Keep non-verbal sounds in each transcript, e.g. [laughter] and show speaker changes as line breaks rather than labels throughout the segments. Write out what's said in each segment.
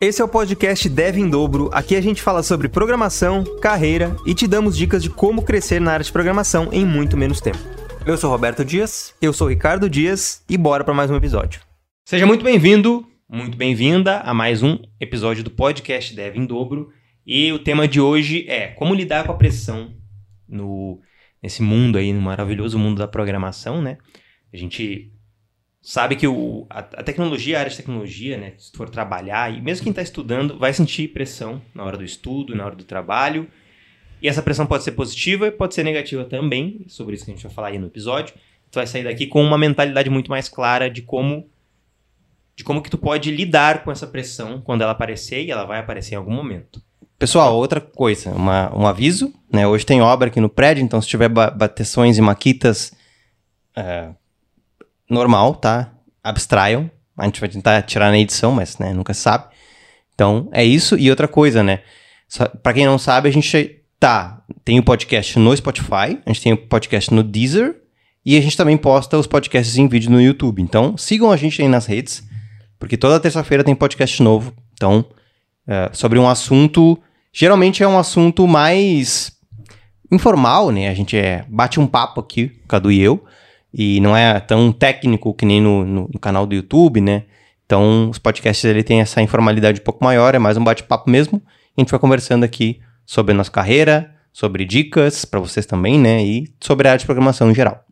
Esse é o podcast Dev em Dobro. Aqui a gente fala sobre programação, carreira e te damos dicas de como crescer na área de programação em muito menos tempo. Eu sou Roberto Dias, eu sou Ricardo Dias e bora para mais um episódio. Seja muito bem-vindo, muito bem-vinda a mais um episódio do podcast Dev em Dobro. E o tema de hoje é como lidar com a pressão no nesse mundo aí, no maravilhoso mundo da programação, né? A gente sabe que o, a, a, tecnologia, a área de tecnologia, né, se for trabalhar, e mesmo quem está estudando, vai sentir pressão na hora do estudo, na hora do trabalho. E essa pressão pode ser positiva e pode ser negativa também, sobre isso que a gente vai falar aí no episódio. Tu vai sair daqui com uma mentalidade muito mais clara de como de como que tu pode lidar com essa pressão quando ela aparecer e ela vai aparecer em algum momento.
Pessoal, outra coisa, uma, um aviso, né? Hoje tem obra aqui no prédio, então se tiver bateções e maquitas, é, normal, tá? Abstraiam. A gente vai tentar tirar na edição, mas né, nunca sabe. Então, é isso. E outra coisa, né? Para quem não sabe, a gente tá. Tem o podcast no Spotify, a gente tem o podcast no Deezer e a gente também posta os podcasts em vídeo no YouTube. Então, sigam a gente aí nas redes, porque toda terça-feira tem podcast novo. Então, é, sobre um assunto. Geralmente é um assunto mais informal, né? A gente é, bate um papo aqui, Cadu e eu e não é tão técnico que nem no, no, no canal do YouTube, né? Então, os podcasts ele tem essa informalidade um pouco maior, é mais um bate-papo mesmo. A gente vai conversando aqui sobre a nossa carreira, sobre dicas para vocês também, né? E sobre a área de programação em geral.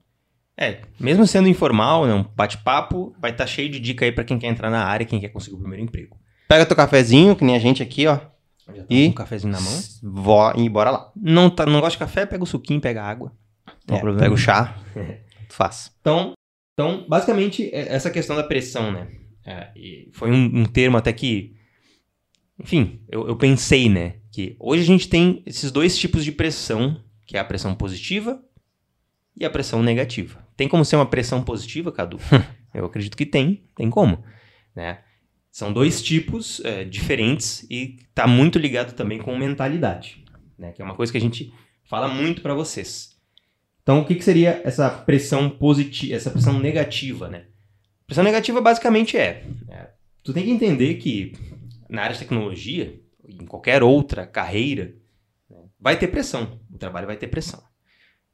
É, mesmo sendo informal, né, um bate-papo, vai estar tá cheio de dica aí para quem quer entrar na área, quem quer conseguir o primeiro emprego.
Pega teu cafezinho, que nem a gente aqui, ó.
Já tá e um cafezinho na mão.
Vó, e bora lá.
Não, tá, não gosta de café? Pega o suquinho, pega água.
É, pega o chá. [laughs] Faz.
Então, então, basicamente, é, essa questão da pressão, né? É, foi um, um, termo até que. Enfim, eu, eu pensei, né? Que hoje a gente tem esses dois tipos de pressão, que é a pressão positiva e a pressão negativa. Tem como ser uma pressão positiva, Cadu? [laughs] eu acredito que tem, tem como, né? São dois tipos é, diferentes e está muito ligado também com mentalidade, né? Que é uma coisa que a gente fala muito para vocês. Então, o que, que seria essa pressão positiva, essa pressão negativa, né? Pressão negativa basicamente é, é, tu tem que entender que na área de tecnologia, em qualquer outra carreira, né, vai ter pressão. O trabalho vai ter pressão,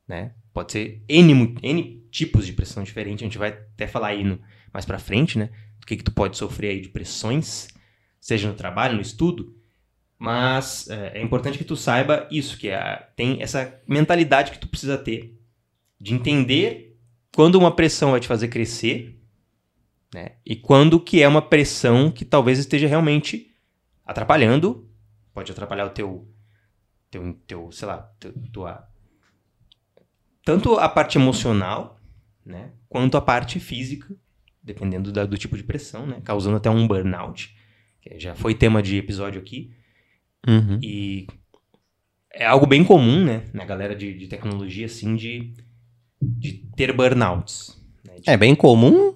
né? Pode ser N, N tipos de pressão diferente, a gente vai até falar aí no, mais pra frente, né? Do que, que tu pode sofrer aí de pressões, seja no trabalho, no estudo, mas é, é importante que tu saiba isso, que é, tem essa mentalidade que tu precisa ter de entender quando uma pressão vai te fazer crescer, né? E quando que é uma pressão que talvez esteja realmente atrapalhando, pode atrapalhar o teu teu, teu sei lá, teu, tua tanto a parte emocional, né, quanto a parte física, dependendo da, do tipo de pressão, né, causando até um burnout, que já foi tema de episódio aqui. Uhum. E é algo bem comum, né, na galera de, de tecnologia, assim, de de ter burnouts. Né? De...
É bem comum,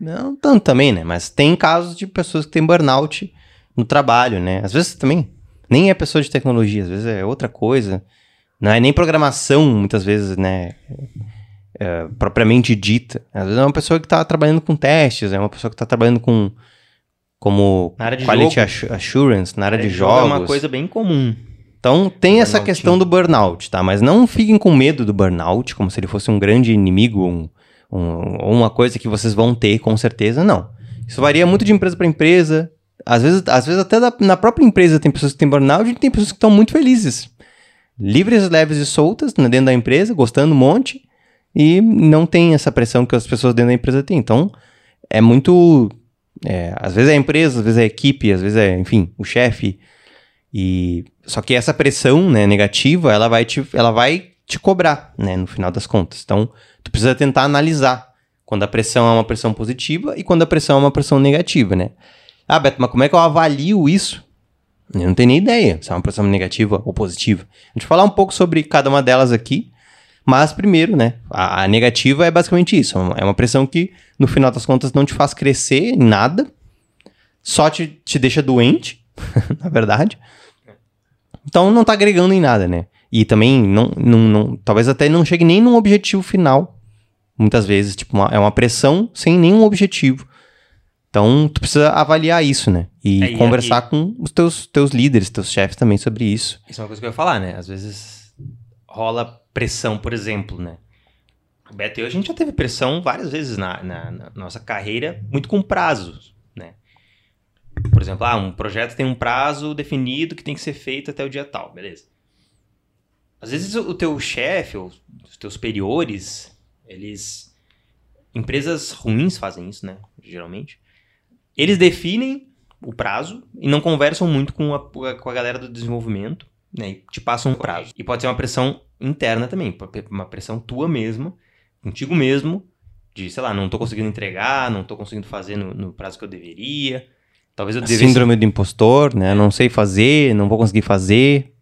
não tanto também, né? Mas tem casos de pessoas que têm burnout no trabalho, né? Às vezes também nem é pessoa de tecnologia, às vezes é outra coisa. Não é nem programação, muitas vezes, né? É, propriamente dita. Às vezes é uma pessoa que está trabalhando com testes, é uma pessoa que está trabalhando com como
na área de
quality
jogo.
assurance, na área, de, de jogos. É
uma coisa bem comum.
Então tem essa questão do burnout, tá? Mas não fiquem com medo do burnout, como se ele fosse um grande inimigo, um, um, uma coisa que vocês vão ter, com certeza, não. Isso varia muito de empresa para empresa. Às vezes, às vezes até da, na própria empresa tem pessoas que têm burnout e tem pessoas que estão muito felizes. Livres, leves e soltas né, dentro da empresa, gostando um monte. E não tem essa pressão que as pessoas dentro da empresa têm. Então, é muito... É, às vezes é a empresa, às vezes é a equipe, às vezes é, enfim, o chefe e só que essa pressão, né, negativa, ela vai te, ela vai te cobrar, né, no final das contas. Então, tu precisa tentar analisar quando a pressão é uma pressão positiva e quando a pressão é uma pressão negativa, né? Ah, Beto, mas como é que eu avalio isso? Eu não tenho nem ideia se é uma pressão negativa ou positiva. A gente falar um pouco sobre cada uma delas aqui, mas primeiro, né, a, a negativa é basicamente isso, é uma pressão que no final das contas não te faz crescer em nada, só te, te deixa doente, [laughs] na verdade, então não tá agregando em nada, né? E também não, não, não talvez até não chegue nem num objetivo final. Muitas vezes, tipo, uma, é uma pressão sem nenhum objetivo. Então, tu precisa avaliar isso, né? E é, conversar e... com os teus, teus líderes, teus chefes também sobre isso.
Isso é uma coisa que eu ia falar, né? Às vezes rola pressão, por exemplo, né? O Beto e eu, a gente já teve pressão várias vezes na, na, na nossa carreira, muito com prazos? Por exemplo, ah, um projeto tem um prazo definido que tem que ser feito até o dia tal, beleza. Às vezes o teu chefe ou os teus superiores, eles... Empresas ruins fazem isso, né? Geralmente eles definem o prazo e não conversam muito com a, com a galera do desenvolvimento, né? E te passam um prazo. E pode ser uma pressão interna também, uma pressão tua mesma, contigo mesmo, de, sei lá, não tô conseguindo entregar, não tô conseguindo fazer no, no prazo que eu deveria. Talvez eu devesse...
Síndrome do impostor, né? Não sei fazer, não vou conseguir fazer.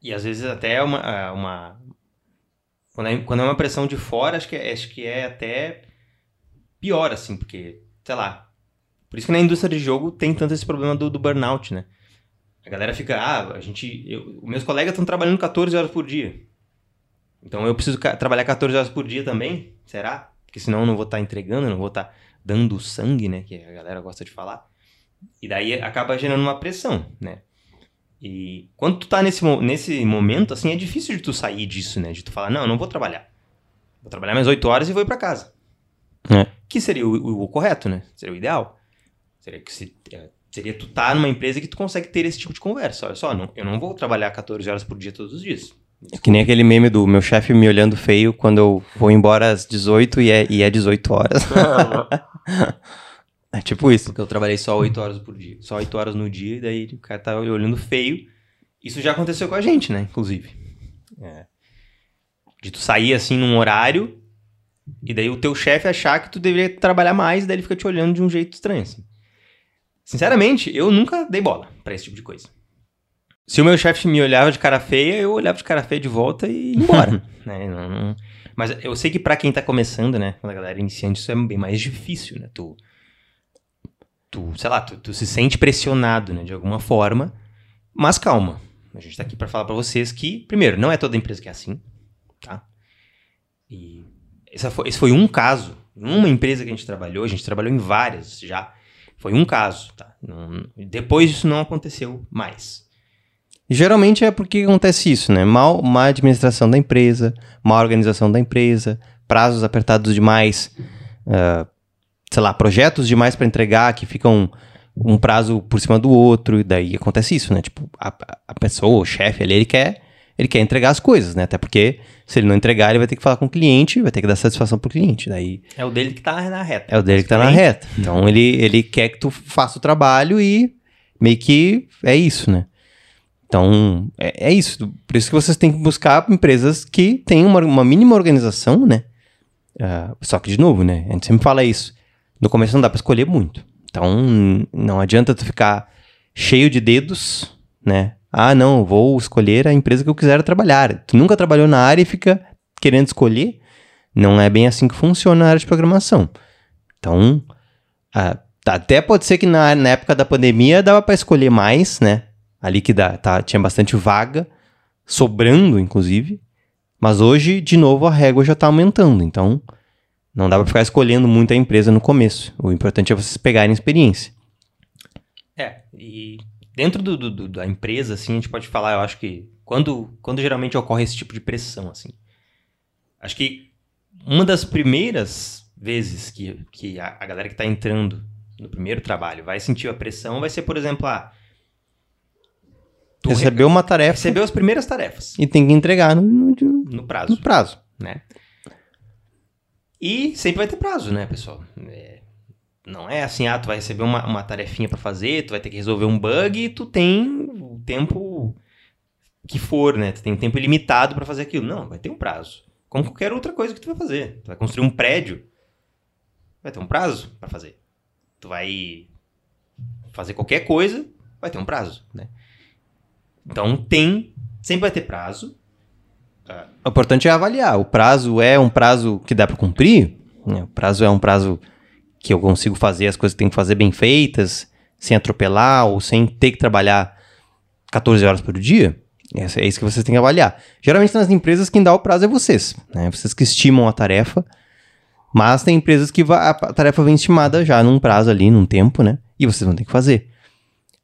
E às vezes até é uma... É uma... Quando, é, quando é uma pressão de fora, acho que, é, acho que é até pior, assim, porque, sei lá, por isso que na indústria de jogo tem tanto esse problema do, do burnout, né? A galera fica, ah, a gente. Eu, meus colegas estão trabalhando 14 horas por dia. Então eu preciso trabalhar 14 horas por dia também? Será? Porque senão eu não vou estar tá entregando, eu não vou estar tá dando sangue, né? Que a galera gosta de falar. E daí acaba gerando uma pressão, né? E quando tu tá nesse, nesse momento, assim, é difícil de tu sair disso, né? De tu falar, não, eu não vou trabalhar. Vou trabalhar mais 8 horas e vou ir pra casa. É. Que seria o, o, o correto, né? Seria o ideal. Seria que se, é, seria tu estar tá numa empresa que tu consegue ter esse tipo de conversa. Olha só, não, eu não vou trabalhar 14 horas por dia todos os dias.
É que nem aquele meme do meu chefe me olhando feio quando eu vou embora às 18 e é, e é 18 horas. [laughs] [laughs] é tipo isso.
Porque eu trabalhei só 8 horas por dia. Só 8 horas no dia, e daí o cara tá olhando feio. Isso já aconteceu com a gente, né? Inclusive. É. De tu sair assim num horário, e daí o teu chefe achar que tu deveria trabalhar mais, e daí ele fica te olhando de um jeito estranho, assim. Sinceramente, eu nunca dei bola para esse tipo de coisa. Se o meu chefe me olhava de cara feia, eu olhava de cara feia de volta e ia embora. [laughs] né? não, não... Mas eu sei que para quem tá começando, né? Quando a galera iniciante, isso é bem mais difícil, né? Tu, tu sei lá, tu, tu se sente pressionado, né? De alguma forma. Mas calma. A gente tá aqui para falar para vocês que, primeiro, não é toda empresa que é assim, tá? E foi, esse foi um caso. Uma empresa que a gente trabalhou, a gente trabalhou em várias já. Foi um caso, tá? Não, depois isso não aconteceu mais.
Geralmente é porque acontece isso, né? Mal, má administração da empresa, má organização da empresa, prazos apertados demais, uh, sei lá, projetos demais para entregar que ficam um prazo por cima do outro, e daí acontece isso, né? Tipo, a, a pessoa, o chefe ali, ele quer ele quer entregar as coisas, né? Até porque se ele não entregar, ele vai ter que falar com o cliente, vai ter que dar satisfação pro cliente. Daí
é o dele que tá na reta.
É o dele que tá na reta. Então ele, ele quer que tu faça o trabalho e meio que é isso, né? Então, é, é isso. Por isso que vocês têm que buscar empresas que têm uma, uma mínima organização, né? Uh, só que, de novo, né? A gente sempre fala isso. No começo não dá para escolher muito. Então, não adianta tu ficar cheio de dedos, né? Ah, não, vou escolher a empresa que eu quiser trabalhar. Tu nunca trabalhou na área e fica querendo escolher. Não é bem assim que funciona a área de programação. Então, até pode ser que na, na época da pandemia dava para escolher mais, né? Ali que dá, tá, tinha bastante vaga, sobrando, inclusive. Mas hoje, de novo, a régua já está aumentando. Então, não dá para ficar escolhendo muito a empresa no começo. O importante é vocês pegarem experiência.
É, e dentro do, do, da empresa, assim, a gente pode falar, eu acho que quando, quando geralmente ocorre esse tipo de pressão, assim, acho que uma das primeiras vezes que, que a, a galera que está entrando no primeiro trabalho vai sentir a pressão vai ser, por exemplo, ah,
recebeu uma tarefa.
Recebeu as primeiras tarefas.
E tem que entregar no, no,
no prazo.
No prazo.
Né? E sempre vai ter prazo, né, pessoal? É, não é assim, ah, tu vai receber uma, uma tarefinha para fazer, tu vai ter que resolver um bug e tu tem o tempo que for, né? Tu tem um tempo ilimitado para fazer aquilo. Não, vai ter um prazo. Como qualquer outra coisa que tu vai fazer. Tu vai construir um prédio, vai ter um prazo para fazer. Tu vai fazer qualquer coisa, vai ter um prazo, né? Então tem, sempre vai ter prazo.
O importante é avaliar. O prazo é um prazo que dá para cumprir? Né? O prazo é um prazo que eu consigo fazer as coisas que tenho que fazer bem feitas, sem atropelar ou sem ter que trabalhar 14 horas por dia, é isso que vocês têm que avaliar. Geralmente nas empresas quem dá o prazo é vocês, né? Vocês que estimam a tarefa Mas tem empresas que a tarefa vem estimada já num prazo ali, num tempo, né? E vocês vão ter que fazer.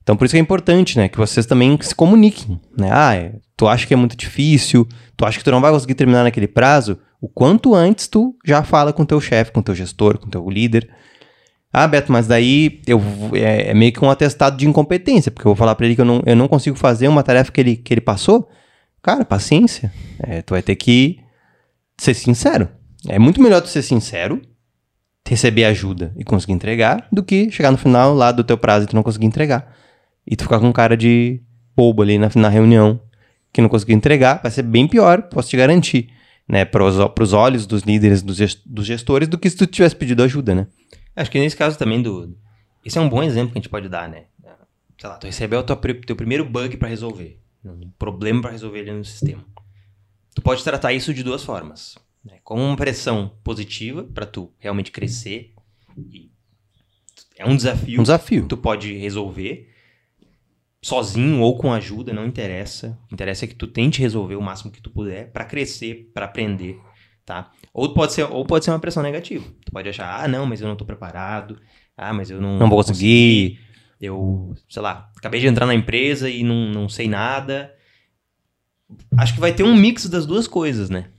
Então, por isso que é importante, né? Que vocês também se comuniquem, né? Ah, é, tu acha que é muito difícil, tu acha que tu não vai conseguir terminar naquele prazo, o quanto antes tu já fala com teu chefe, com teu gestor, com teu líder. Ah, Beto, mas daí eu, é, é, meio que um atestado de incompetência, porque eu vou falar para ele que eu não, eu não consigo fazer uma tarefa que ele, que ele passou. Cara, paciência. É, tu vai ter que ser sincero. É muito melhor tu ser sincero, receber ajuda e conseguir entregar, do que chegar no final lá do teu prazo e tu não conseguir entregar. E tu ficar com cara de bobo ali na, na reunião, que não conseguiu entregar, vai ser bem pior, posso te garantir, né? Para os olhos dos líderes, dos, dos gestores, do que se tu tivesse pedido ajuda, né?
Acho que nesse caso também do. Esse é um bom exemplo que a gente pode dar, né? Sei lá, tu recebeu o teu, teu primeiro bug para resolver, um problema para resolver ali no sistema. Tu pode tratar isso de duas formas né? como uma pressão positiva para tu realmente crescer. é um desafio.
Um desafio.
tu pode resolver sozinho ou com ajuda, não interessa. Interessa é que tu tente resolver o máximo que tu puder para crescer, para aprender, tá? Ou pode ser ou pode ser uma pressão negativa. Tu pode achar: "Ah, não, mas eu não tô preparado. Ah, mas eu não
não vou conseguir.
Eu, sei lá, acabei de entrar na empresa e não, não sei nada." Acho que vai ter um mix das duas coisas, né?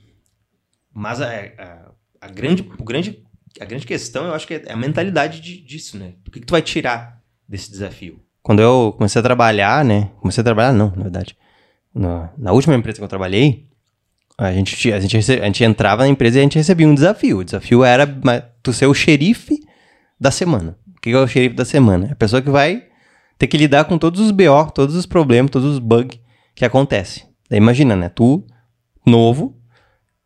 Mas a, a, a, grande, o grande, a grande questão, eu acho que é a mentalidade de, disso, né? O que, que tu vai tirar desse desafio?
Quando eu comecei a trabalhar, né? Comecei a trabalhar, não, na verdade. Na, na última empresa que eu trabalhei, a gente, a, gente, a gente entrava na empresa e a gente recebia um desafio. O desafio era tu ser o xerife da semana. O que é o xerife da semana? É a pessoa que vai ter que lidar com todos os BO, todos os problemas, todos os bugs que acontecem. Daí imagina, né? Tu, novo,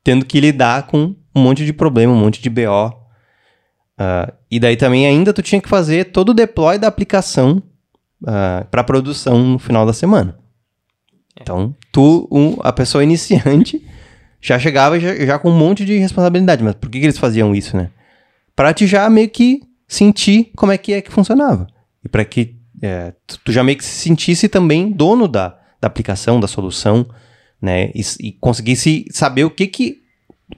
tendo que lidar com um monte de problema, um monte de BO. Uh, ah, e daí também ainda tu tinha que fazer todo o deploy da aplicação uh, ah, para produção no final da semana. É. Então, tu, um, a pessoa iniciante, [laughs] já chegava já, já, com um monte de responsabilidade. Mas por que, que eles faziam isso, né? Para te já meio que sentir como é que é que funcionava. E para que é, tu, tu, já meio que se sentisse também dono da, da aplicação, da solução, né? E, e conseguisse saber o que que.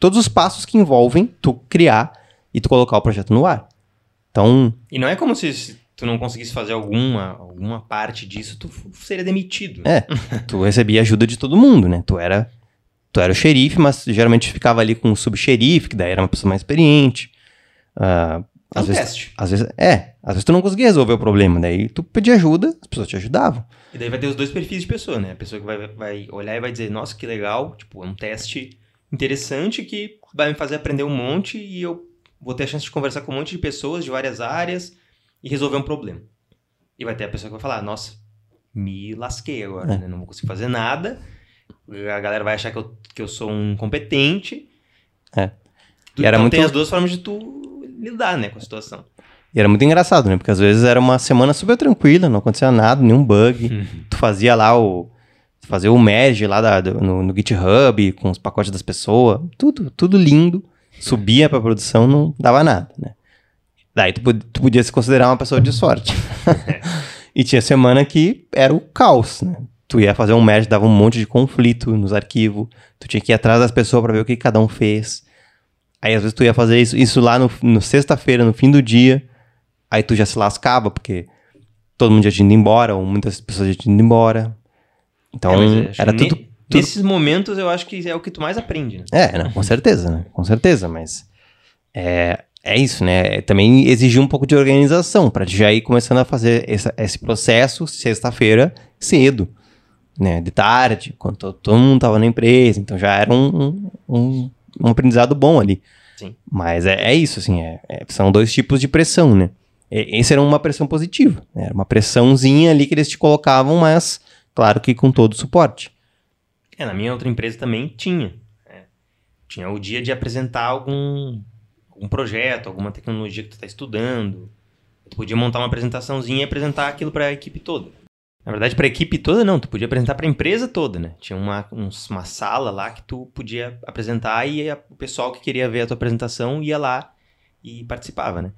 Todos os passos que envolvem tu criar e tu colocar o projeto no ar. Então.
E não é como se tu não conseguisse fazer alguma, alguma parte disso, tu seria demitido.
É. [laughs] tu recebia ajuda de todo mundo, né? Tu era. Tu era o xerife, mas geralmente ficava ali com o subxerife, que daí era uma pessoa mais experiente. Uh,
às um vezes, teste.
Às vezes, é, às vezes tu não conseguia resolver o problema, daí tu pedia ajuda, as pessoas te ajudavam.
E daí vai ter os dois perfis de pessoa, né? A pessoa que vai, vai olhar e vai dizer, nossa, que legal, tipo, é um teste interessante que vai me fazer aprender um monte e eu vou ter a chance de conversar com um monte de pessoas de várias áreas e resolver um problema. E vai ter a pessoa que vai falar, nossa, me lasquei agora, é. né? Não vou conseguir fazer nada. A galera vai achar que eu, que eu sou um competente.
É.
E então era muito... tem as duas formas de tu lidar, né, com a situação.
E era muito engraçado, né? Porque às vezes era uma semana super tranquila, não acontecia nada, nenhum bug. Uhum. Tu fazia lá o. Fazia o merge lá da, no, no, GitHub com os pacotes das pessoas. Tudo, tudo lindo. Subia pra produção, não dava nada, né? Daí tu, tu podia se considerar uma pessoa de sorte. [laughs] [laughs] e tinha semana que era o caos, né? Tu ia fazer um merge, dava um monte de conflito nos arquivos. Tu tinha que ir atrás das pessoas para ver o que cada um fez. Aí às vezes tu ia fazer isso, isso lá no, no sexta-feira, no fim do dia aí tu já se lascava, porque todo mundo já tinha ido embora, ou muitas pessoas já tinham ido embora. Então, é, era tudo, tudo,
Nesses momentos eu acho que é o que tu mais aprende, né?
É, não, com certeza, né? Com certeza, mas. É, é isso, né? Também exigiu um pouco de organização, para já ir começando a fazer esse, esse processo sexta-feira cedo, né? De tarde, quando todo, todo mundo tava na empresa, então já era um, um, um aprendizado bom ali.
Sim.
Mas é, é isso, assim, é, é, são dois tipos de pressão, né? Esse era uma pressão positiva. Né? Era uma pressãozinha ali que eles te colocavam, mas claro que com todo o suporte.
É, na minha outra empresa também tinha. Né? Tinha o dia de apresentar algum, algum projeto, alguma tecnologia que tu está estudando. Tu podia montar uma apresentaçãozinha e apresentar aquilo para a equipe toda. Na verdade, para a equipe toda não, tu podia apresentar para a empresa toda, né? Tinha uma, uma sala lá que tu podia apresentar e a, o pessoal que queria ver a tua apresentação ia lá e participava, né?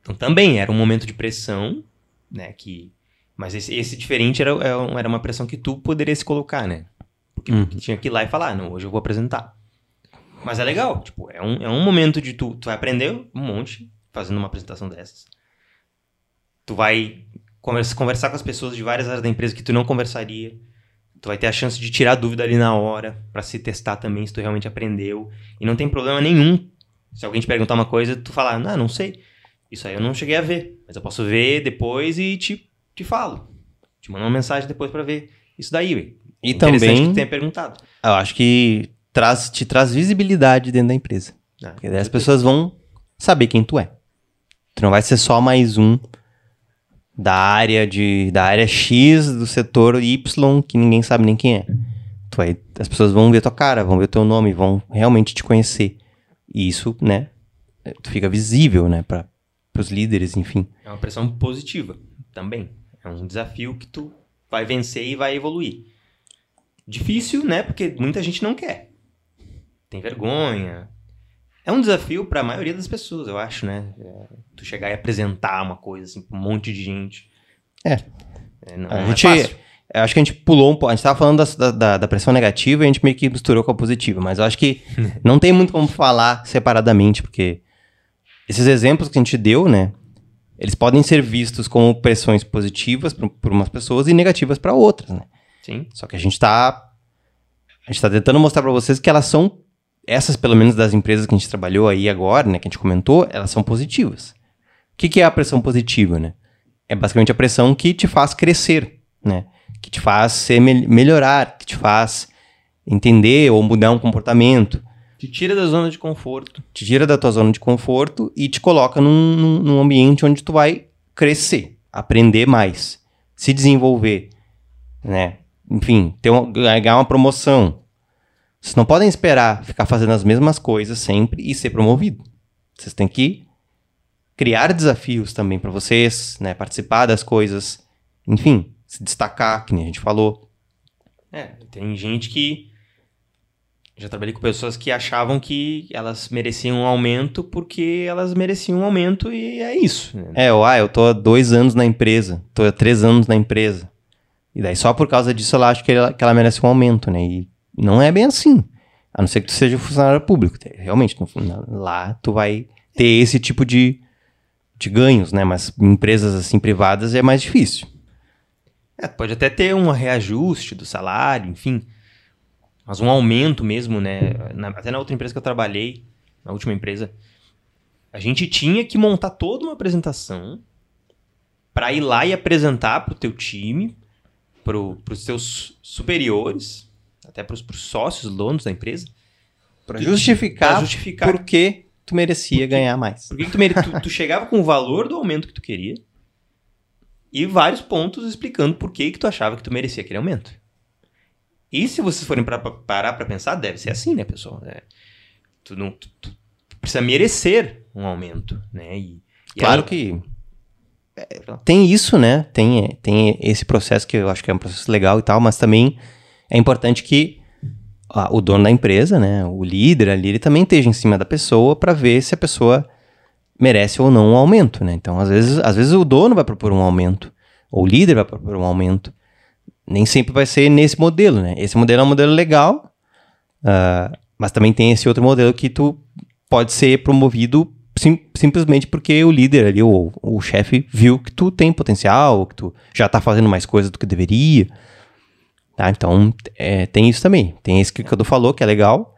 Então também era um momento de pressão, né? Que, mas esse, esse diferente era, é era uma pressão que tu poderia se colocar, né? Porque, hum. tinha que ir lá e falar, não, hoje eu vou apresentar. Mas é legal, tipo, é um, é um momento de tu, tu vai aprender um monte fazendo uma apresentação dessas. Tu vai conversa, conversar com as pessoas de várias áreas da empresa que tu não conversaria. Tu vai ter a chance de tirar dúvida ali na hora, para se testar também se tu realmente aprendeu. E não tem problema nenhum. Se alguém te perguntar uma coisa, tu falar, não, não sei. Isso aí eu não cheguei a ver, mas eu posso ver depois e te, te falo. Te mando uma mensagem depois para ver isso daí, véio.
E também que tu
tenha perguntado.
Eu acho que traz, te traz visibilidade dentro da empresa. Ah, Porque daí as pessoas vão saber quem tu é. Tu não vai ser só mais um da área de da área X do setor Y que ninguém sabe nem quem é. Tu vai, as pessoas vão ver tua cara, vão ver teu nome, vão realmente te conhecer. E isso, né, tu fica visível, né, para os líderes, enfim.
É uma pressão positiva também. É um desafio que tu vai vencer e vai evoluir. Difícil, né, porque muita gente não quer. Tem vergonha, é um desafio para a maioria das pessoas, eu acho, né? É, tu chegar e apresentar uma coisa assim pra um monte de gente.
É. é não, a é gente, é acho que a gente pulou um pouco. A gente tava falando da, da, da, pressão negativa e a gente meio que misturou com a positiva, mas eu acho que [laughs] não tem muito como falar separadamente, porque esses exemplos que a gente deu, né? Eles podem ser vistos como pressões positivas por umas pessoas e negativas para outras, né?
Sim.
Só que a gente tá. A gente tá tentando mostrar para vocês que elas são essas, pelo menos das empresas que a gente trabalhou aí agora, né, que a gente comentou, elas são positivas. O que, que é a pressão positiva, né? É basicamente a pressão que te faz crescer, né? Que te faz ser me melhorar, que te faz entender ou mudar um comportamento.
Te tira da zona de conforto.
Te tira da tua zona de conforto e te coloca num, num, num ambiente onde tu vai crescer, aprender mais, se desenvolver, né? Enfim, ter um, ganhar uma promoção, vocês não podem esperar ficar fazendo as mesmas coisas sempre e ser promovido. Vocês têm que criar desafios também para vocês, né? Participar das coisas, enfim, se destacar, que nem a gente falou.
É, tem gente que já trabalhei com pessoas que achavam que elas mereciam um aumento porque elas mereciam um aumento e é isso.
Né? É, ah, eu tô há dois anos na empresa, tô há três anos na empresa. E daí só por causa disso ela acha que ela, que ela merece um aumento, né? E não é bem assim. A não ser que tu seja funcionário público. Realmente, lá tu vai ter esse tipo de, de ganhos, né? Mas empresas assim privadas é mais difícil.
É, pode até ter um reajuste do salário, enfim. Mas um aumento mesmo, né? Na, até na outra empresa que eu trabalhei, na última empresa, a gente tinha que montar toda uma apresentação para ir lá e apresentar para o teu time, para os teus superiores, até para os sócios, donos da empresa.
Para justificar, justificar por que tu merecia porque, ganhar mais.
Porque tu, mere... tu, tu chegava com o valor do aumento que tu queria e vários pontos explicando por que, que tu achava que tu merecia aquele aumento. E se vocês forem pra, parar para pensar, deve ser assim, né, pessoal? É, tu, não, tu, tu, precisa merecer um aumento, né? E,
e claro aí, que é, tem isso, né? Tem, tem esse processo que eu acho que é um processo legal e tal, mas também é importante que o dono da empresa, né, o líder ali, ele também esteja em cima da pessoa para ver se a pessoa merece ou não um aumento, né? Então, às vezes, às vezes o dono vai propor um aumento, ou o líder vai propor um aumento. Nem sempre vai ser nesse modelo, né? Esse modelo é um modelo legal, uh, mas também tem esse outro modelo que tu pode ser promovido sim, simplesmente porque o líder ali, o, o chefe, viu que tu tem potencial, que tu já está fazendo mais coisas do que deveria. Tá? Então, é, tem isso também. Tem esse que o Cadu falou, que é legal.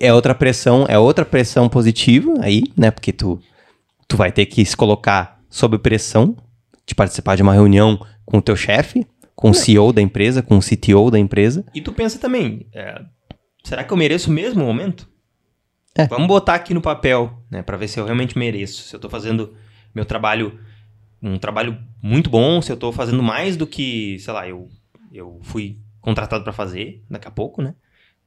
É outra pressão, é outra pressão positiva aí, né? Porque tu, tu vai ter que se colocar sob pressão de participar de uma reunião com o teu chefe, com o CEO da empresa, com o CTO da empresa.
E tu pensa também, é, será que eu mereço mesmo o aumento? É. Vamos botar aqui no papel, né, para ver se eu realmente mereço. Se eu tô fazendo meu trabalho, um trabalho muito bom, se eu tô fazendo mais do que, sei lá, eu eu fui contratado para fazer daqui a pouco, né?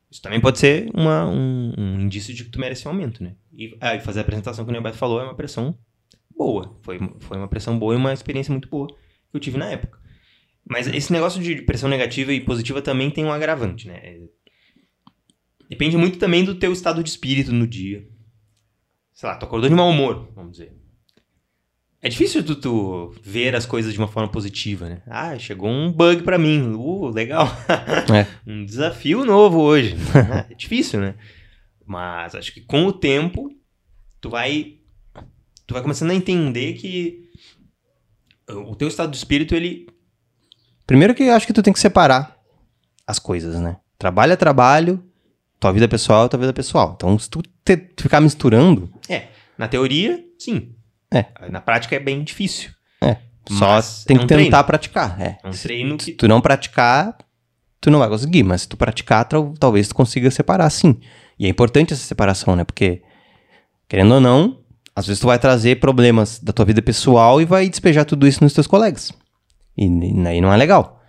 Isso também pode ser uma, um, um, indício de que tu merece um aumento, né? E, ah, fazer a apresentação que o Neobeto falou é uma pressão boa. Foi, foi uma pressão boa e uma experiência muito boa que eu tive na época. Mas esse negócio de pressão negativa e positiva também tem um agravante, né? Depende muito também do teu estado de espírito no dia. Sei lá, tu acordou de mau humor, vamos dizer. É difícil tu, tu, ver as coisas de uma forma positiva, né? Ah, chegou um bug para mim. Uh, legal. É. [laughs] um desafio novo hoje. é difícil, né? Mas acho que com o tempo, tu vai. Tu vai começando a entender que o teu estado de espírito, ele.
Primeiro que eu acho que tu tem que separar as coisas, né? Trabalho é trabalho, tua vida pessoal é tua vida pessoal. Então, se tu te, ficar misturando.
É, na teoria, sim.
É.
Na prática é bem difícil.
É. Só Mas tem é que tentar treino. praticar. É.
é um treino que.
Se tu não praticar, tu não vai conseguir. Mas se tu praticar, talvez tu consiga separar sim. E é importante essa separação, né? Porque, querendo ou não, às vezes tu vai trazer problemas da tua vida pessoal e vai despejar tudo isso nos teus colegas. E, e aí não é legal.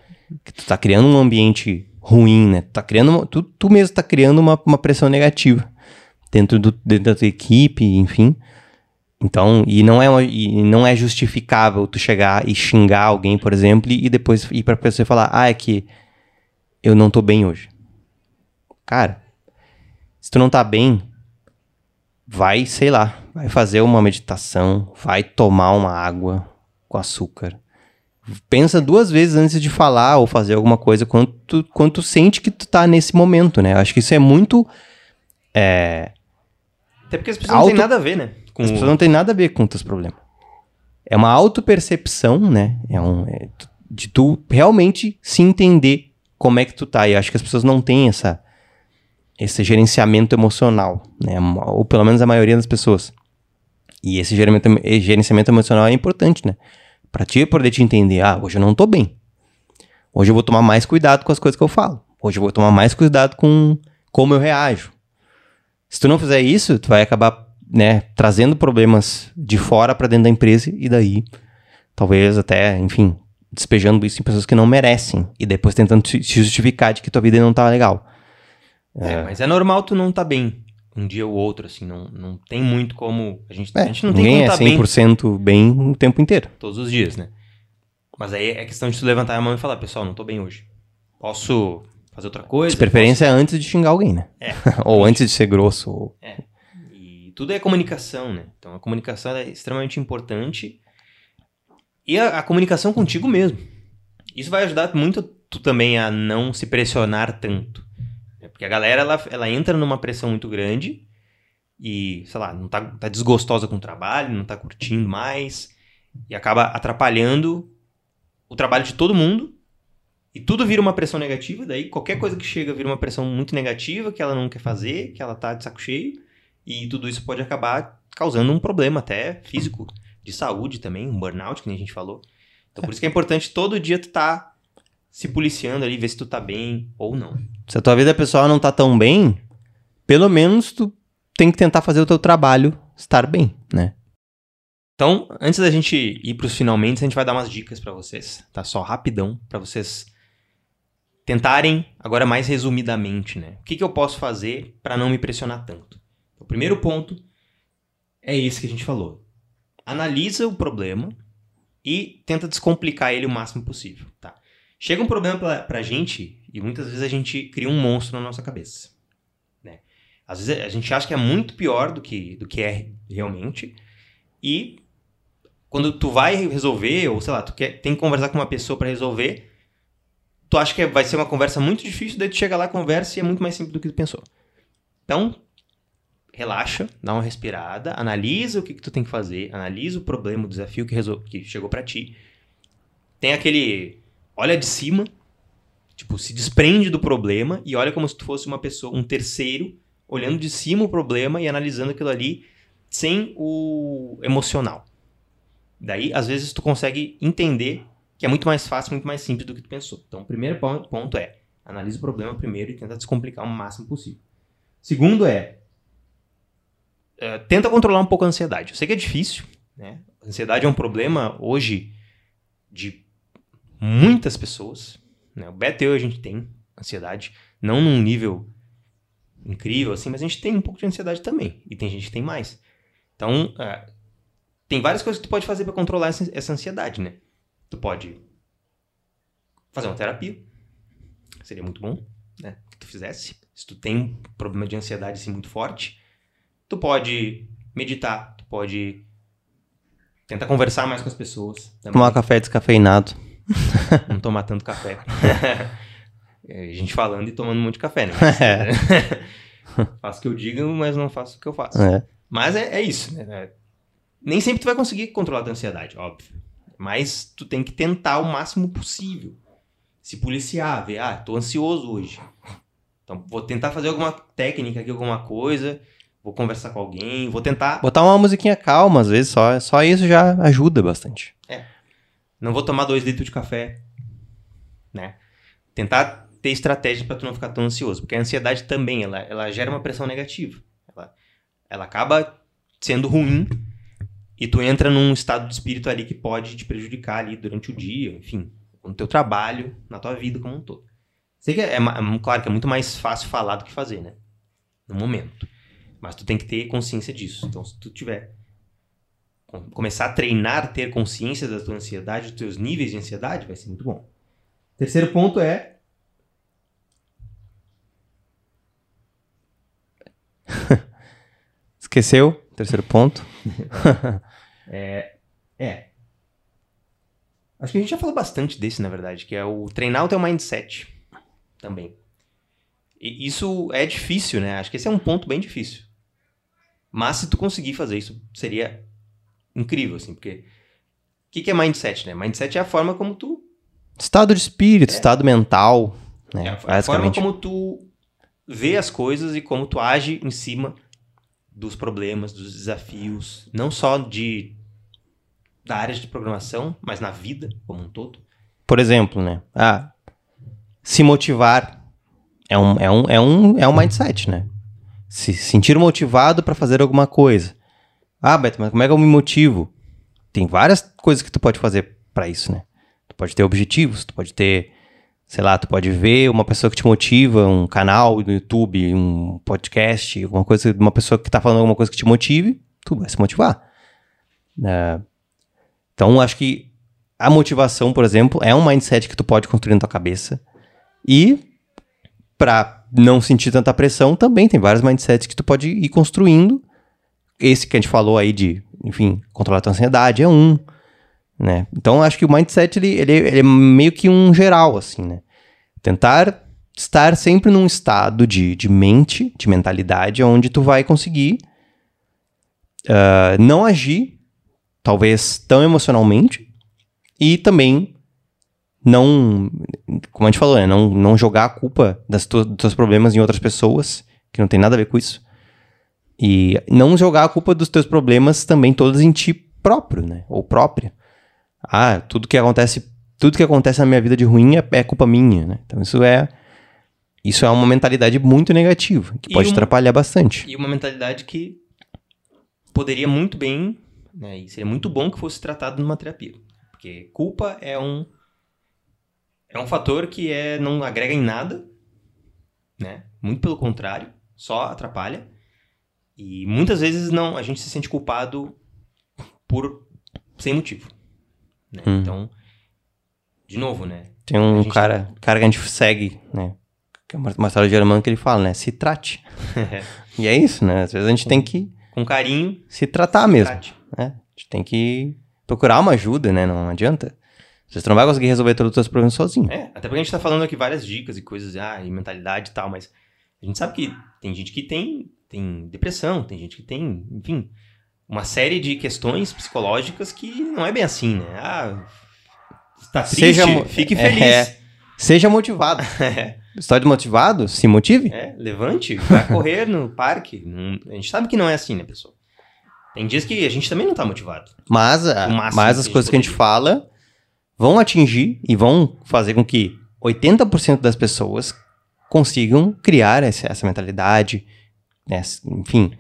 Que tu tá criando um ambiente ruim, né? Tu, tá criando, tu, tu mesmo tá criando uma, uma pressão negativa dentro, do, dentro da tua equipe, enfim. Então, e não, é e não é justificável tu chegar e xingar alguém, por exemplo, e, e depois ir pra pessoa falar, ah, é que eu não tô bem hoje. Cara, se tu não tá bem, vai, sei lá, vai fazer uma meditação, vai tomar uma água com açúcar. Pensa duas vezes antes de falar ou fazer alguma coisa quando tu, quando tu sente que tu tá nesse momento, né? Acho que isso é muito. É,
Até porque as pessoas auto... não têm nada a ver, né?
Com as pessoas não têm nada a ver com os teus problemas. É uma autopercepção, né? É um, é, de tu realmente se entender como é que tu tá. E acho que as pessoas não têm essa, esse gerenciamento emocional, né? Ou pelo menos a maioria das pessoas. E esse gerenciamento emocional é importante, né? Pra ti poder te entender, ah, hoje eu não tô bem. Hoje eu vou tomar mais cuidado com as coisas que eu falo. Hoje eu vou tomar mais cuidado com como eu reajo. Se tu não fizer isso, tu vai acabar, né, trazendo problemas de fora para dentro da empresa e daí talvez até, enfim, despejando isso em pessoas que não merecem e depois tentando se justificar de que tua vida não tá legal.
É, é, mas é normal tu não tá bem um dia ou outro, assim, não, não tem muito como. A gente,
é,
a gente não
tem
como
tá é 100% bem, bem o tempo inteiro.
Todos os dias, né? Mas aí é questão de tu levantar a mão e falar, pessoal, não tô bem hoje. Posso fazer outra coisa?
De preferência posso... antes de xingar alguém, né?
É. [laughs]
ou antes de ser grosso. Ou...
É. Tudo é comunicação, né? Então a comunicação é extremamente importante. E a, a comunicação contigo mesmo. Isso vai ajudar muito tu também a não se pressionar tanto. Porque a galera, ela, ela entra numa pressão muito grande e, sei lá, não tá, tá desgostosa com o trabalho, não tá curtindo mais e acaba atrapalhando o trabalho de todo mundo e tudo vira uma pressão negativa, daí qualquer coisa que chega vira uma pressão muito negativa que ela não quer fazer, que ela tá de saco cheio e tudo isso pode acabar causando um problema até físico, de saúde também, um burnout, que nem a gente falou. Então por isso que é importante todo dia tu tá se policiando ali, ver se tu tá bem ou não.
Se a tua vida pessoal não tá tão bem, pelo menos tu tem que tentar fazer o teu trabalho estar bem, né?
Então, antes da gente ir para os finalmente, a gente vai dar umas dicas para vocês, tá? Só rapidão, para vocês tentarem, agora mais resumidamente, né? O que, que eu posso fazer para não me pressionar tanto? O primeiro ponto é esse que a gente falou. Analisa o problema e tenta descomplicar ele o máximo possível, tá? Chega um problema pra, pra gente e muitas vezes a gente cria um monstro na nossa cabeça. Né? Às vezes a gente acha que é muito pior do que, do que é realmente. E quando tu vai resolver, ou sei lá, tu quer, tem que conversar com uma pessoa para resolver, tu acha que vai ser uma conversa muito difícil, daí tu chega lá, conversa e é muito mais simples do que tu pensou. Então, relaxa, dá uma respirada, analisa o que, que tu tem que fazer, analisa o problema, o desafio que, que chegou para ti. Tem aquele olha de cima, tipo, se desprende do problema e olha como se tu fosse uma pessoa, um terceiro, olhando de cima o problema e analisando aquilo ali sem o emocional. Daí, às vezes, tu consegue entender que é muito mais fácil, muito mais simples do que tu pensou. Então, o primeiro ponto é, analisa o problema primeiro e tenta descomplicar o máximo possível. Segundo é, é tenta controlar um pouco a ansiedade. Eu sei que é difícil, né? A ansiedade é um problema hoje de muitas pessoas. Né? O Beto e eu, a gente tem ansiedade, não num nível incrível assim, mas a gente tem um pouco de ansiedade também. E tem gente que tem mais. Então, é, tem várias coisas que tu pode fazer para controlar essa, essa ansiedade, né? Tu pode fazer uma terapia. Seria muito bom, né? Que tu fizesse. Se tu tem um problema de ansiedade assim muito forte, tu pode meditar, tu pode tentar conversar mais com as pessoas.
Também. Tomar café descafeinado. [laughs]
não tomar tanto café. [laughs] É, a gente falando e tomando um monte de café, né? [laughs] faço o que eu digo, mas não faço o que eu faço. É. Mas é, é isso, né? É, nem sempre tu vai conseguir controlar a tua ansiedade, óbvio. Mas tu tem que tentar o máximo possível. Se policiar, ver, ah, tô ansioso hoje. Então vou tentar fazer alguma técnica aqui, alguma coisa. Vou conversar com alguém, vou tentar.
Botar uma musiquinha calma, às vezes, só, só isso já ajuda bastante.
É. Não vou tomar dois litros de café. Né? Tentar ter estratégia para tu não ficar tão ansioso. Porque a ansiedade também, ela, ela gera uma pressão negativa. Ela, ela acaba sendo ruim e tu entra num estado de espírito ali que pode te prejudicar ali durante o dia, enfim, no teu trabalho, na tua vida como um todo. Sei que é, é, é claro que é muito mais fácil falar do que fazer, né? No momento. Mas tu tem que ter consciência disso. Então, se tu tiver começar a treinar, ter consciência da tua ansiedade, dos teus níveis de ansiedade, vai ser muito bom. Terceiro ponto é [laughs]
Esqueceu? Terceiro ponto. [laughs]
é, é. Acho que a gente já falou bastante desse, na verdade, que é o treinar o teu mindset também. E isso é difícil, né? Acho que esse é um ponto bem difícil. Mas se tu conseguir fazer isso, seria incrível, assim, porque o que, que é mindset, né? Mindset é a forma como tu.
Estado de espírito, é. estado mental. Né? É
a, a forma como tu vê as coisas e como tu age em cima dos problemas, dos desafios, não só de da área de programação, mas na vida como um todo.
Por exemplo, né? Ah, se motivar é um, é um, é um, é um mindset, né? Se sentir motivado para fazer alguma coisa. Ah, Beto, mas como é que eu me motivo? Tem várias coisas que tu pode fazer para isso, né? Tu pode ter objetivos, tu pode ter sei lá, tu pode ver uma pessoa que te motiva, um canal no YouTube, um podcast, alguma coisa, uma pessoa que está falando alguma coisa que te motive, tu vai se motivar. É, então, acho que a motivação, por exemplo, é um mindset que tu pode construir na tua cabeça. E para não sentir tanta pressão, também tem vários mindsets que tu pode ir construindo. Esse que a gente falou aí de, enfim, controlar a tua ansiedade é um. Né? Então acho que o mindset ele, ele, ele, é meio que um geral assim, né? Tentar estar sempre num estado de, de mente, de mentalidade, onde tu vai conseguir uh, não agir, talvez tão emocionalmente, e também não, como a gente falou, né? não, não jogar a culpa das tuas, dos teus problemas em outras pessoas, que não tem nada a ver com isso. E não jogar a culpa dos teus problemas também todos em ti próprio, né? Ou própria ah, tudo que acontece, tudo que acontece na minha vida de ruim é, é culpa minha, né? Então isso é isso é uma mentalidade muito negativa, que e pode uma, atrapalhar bastante.
E uma mentalidade que poderia muito bem, né, e seria muito bom que fosse tratado numa terapia. Porque culpa é um é um fator que é não agrega em nada, né? Muito pelo contrário, só atrapalha. E muitas vezes não, a gente se sente culpado por sem motivo. Né? Hum. Então, de novo, né?
Tem um cara, tá... cara que a gente segue, né? Que é uma história germana que ele fala, né? Se trate. [laughs] e é isso, né? Às vezes a gente tem que...
Com carinho.
Se tratar se mesmo. Trate. Né? A gente tem que procurar uma ajuda, né? Não adianta. Você não vai conseguir resolver todos os seus problemas sozinho.
É, até porque a gente tá falando aqui várias dicas e coisas, ah, e mentalidade e tal, mas a gente sabe que tem gente que tem, tem depressão, tem gente que tem, enfim, uma série de questões psicológicas que não é bem assim, né? Ah, tá triste, seja, fique feliz. É,
seja motivado. [laughs] Está motivado? Se motive.
É, levante, vai correr no parque. a gente sabe que não é assim, né, pessoal? Tem dias que a gente também não tá motivado.
Mas, a, mas as coisas que a gente fala vão atingir e vão fazer com que 80% das pessoas consigam criar essa, essa mentalidade, né? enfim,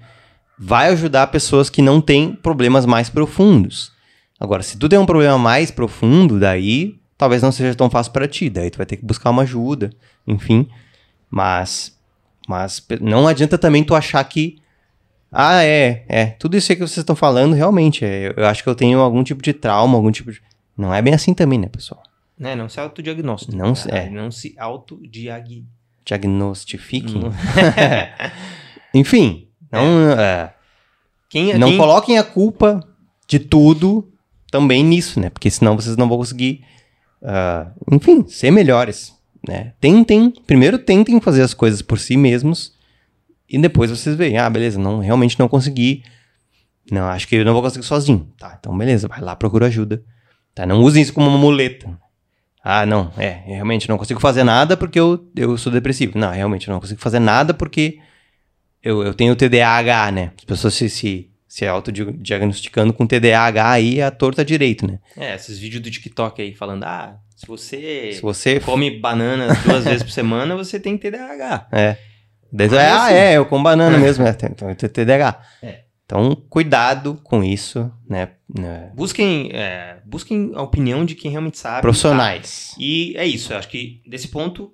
vai ajudar pessoas que não têm problemas mais profundos. Agora, se tu tem um problema mais profundo, daí talvez não seja tão fácil para ti, daí tu vai ter que buscar uma ajuda, enfim. Mas mas não adianta também tu achar que ah, é, é, tudo isso aí que vocês estão falando, realmente, é, eu acho que eu tenho algum tipo de trauma, algum tipo de... Não é bem assim também, né, pessoal?
É, não se autodiagnostique.
Não, se,
é. não se autodiag...
Diagnostifiquem. [laughs] Enfim, não, é. é. Quem, não quem... coloquem a culpa de tudo também nisso, né? Porque senão vocês não vão conseguir, uh, enfim, ser melhores, né? Tentem, primeiro tentem fazer as coisas por si mesmos E depois vocês veem, ah, beleza, não, realmente não consegui. Não, acho que eu não vou conseguir sozinho. Tá, então beleza, vai lá, procura ajuda. Tá, não usem isso como uma muleta. Ah, não, é, realmente não consigo fazer nada porque eu, eu sou depressivo. Não, realmente não consigo fazer nada porque eu, eu tenho TDAH, né? As pessoas se, se, se autodiagnosticando com TDAH aí é a torta direito, né?
É, esses vídeos do TikTok aí falando, ah, se você,
se você
come banana duas vezes por semana, você tem TDAH.
É. Desde, ah, é, eu como banana mesmo, é, tem, tem TDAH. É. Então, cuidado com isso, né?
né? Busquem, é, busquem a opinião de quem realmente sabe.
Profissionais.
Tá? E é isso, eu acho que desse ponto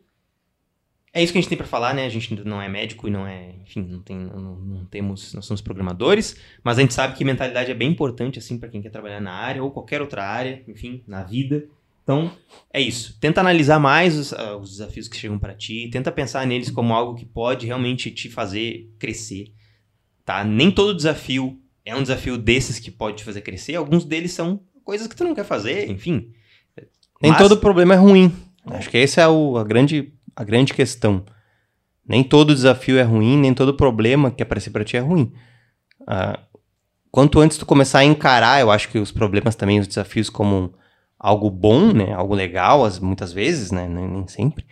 é isso que a gente tem para falar, né? A gente não é médico e não é, enfim, não, tem, não, não, temos, nós somos programadores, mas a gente sabe que mentalidade é bem importante assim para quem quer trabalhar na área ou qualquer outra área, enfim, na vida. Então, é isso. Tenta analisar mais os, uh, os desafios que chegam para ti, tenta pensar neles como algo que pode realmente te fazer crescer tá? Nem todo desafio é um desafio desses que pode te fazer crescer. Alguns deles são coisas que tu não quer fazer, enfim.
Nem Mas... todo problema é ruim. Acho que essa é o, a, grande, a grande questão. Nem todo desafio é ruim, nem todo problema que aparecer para ti é ruim. Ah, quanto antes tu começar a encarar, eu acho que os problemas também, os desafios como algo bom, né? Algo legal, as, muitas vezes, né? Nem, nem sempre.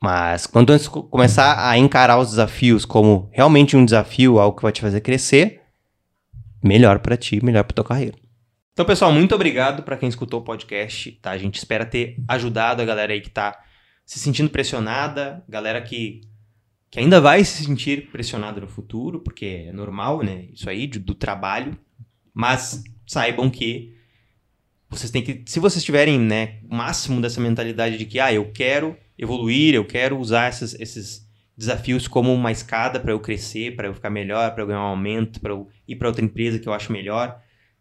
Mas quando antes começar a encarar os desafios como realmente um desafio, algo que vai te fazer crescer, melhor para ti, melhor para tua carreira.
Então, pessoal, muito obrigado para quem escutou o podcast, tá? A gente espera ter ajudado a galera aí que tá se sentindo pressionada, galera que, que ainda vai se sentir pressionada no futuro, porque é normal, né? Isso aí do, do trabalho. Mas saibam que vocês têm que, se vocês tiverem, né, o máximo dessa mentalidade de que, ah, eu quero evoluir, eu quero usar essas, esses desafios como uma escada para eu crescer, para eu ficar melhor, para eu ganhar um aumento, para eu ir para outra empresa que eu acho melhor.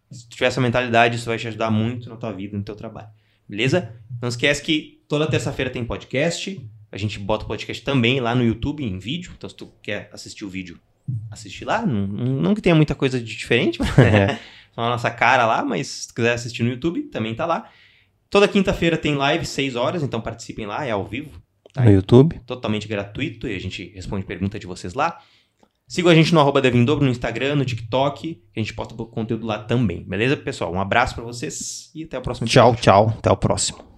Se tiver essa mentalidade, isso vai te ajudar muito na tua vida, no teu trabalho. Beleza? Não esquece que toda terça-feira tem podcast. A gente bota o podcast também lá no YouTube em vídeo. Então, se tu quer assistir o vídeo, assiste lá. Não, não que tenha muita coisa de diferente, [laughs] mas é [laughs] só a nossa cara lá. Mas se tu quiser assistir no YouTube, também tá lá. Toda quinta-feira tem live, 6 horas, então participem lá, é ao vivo.
Tá? No YouTube.
Totalmente gratuito e a gente responde pergunta de vocês lá. Sigam a gente no arroba Devindobro, no Instagram, no TikTok, que a gente posta conteúdo lá também. Beleza, pessoal? Um abraço para vocês e até o próximo
Tchau, tchau. Até o próximo.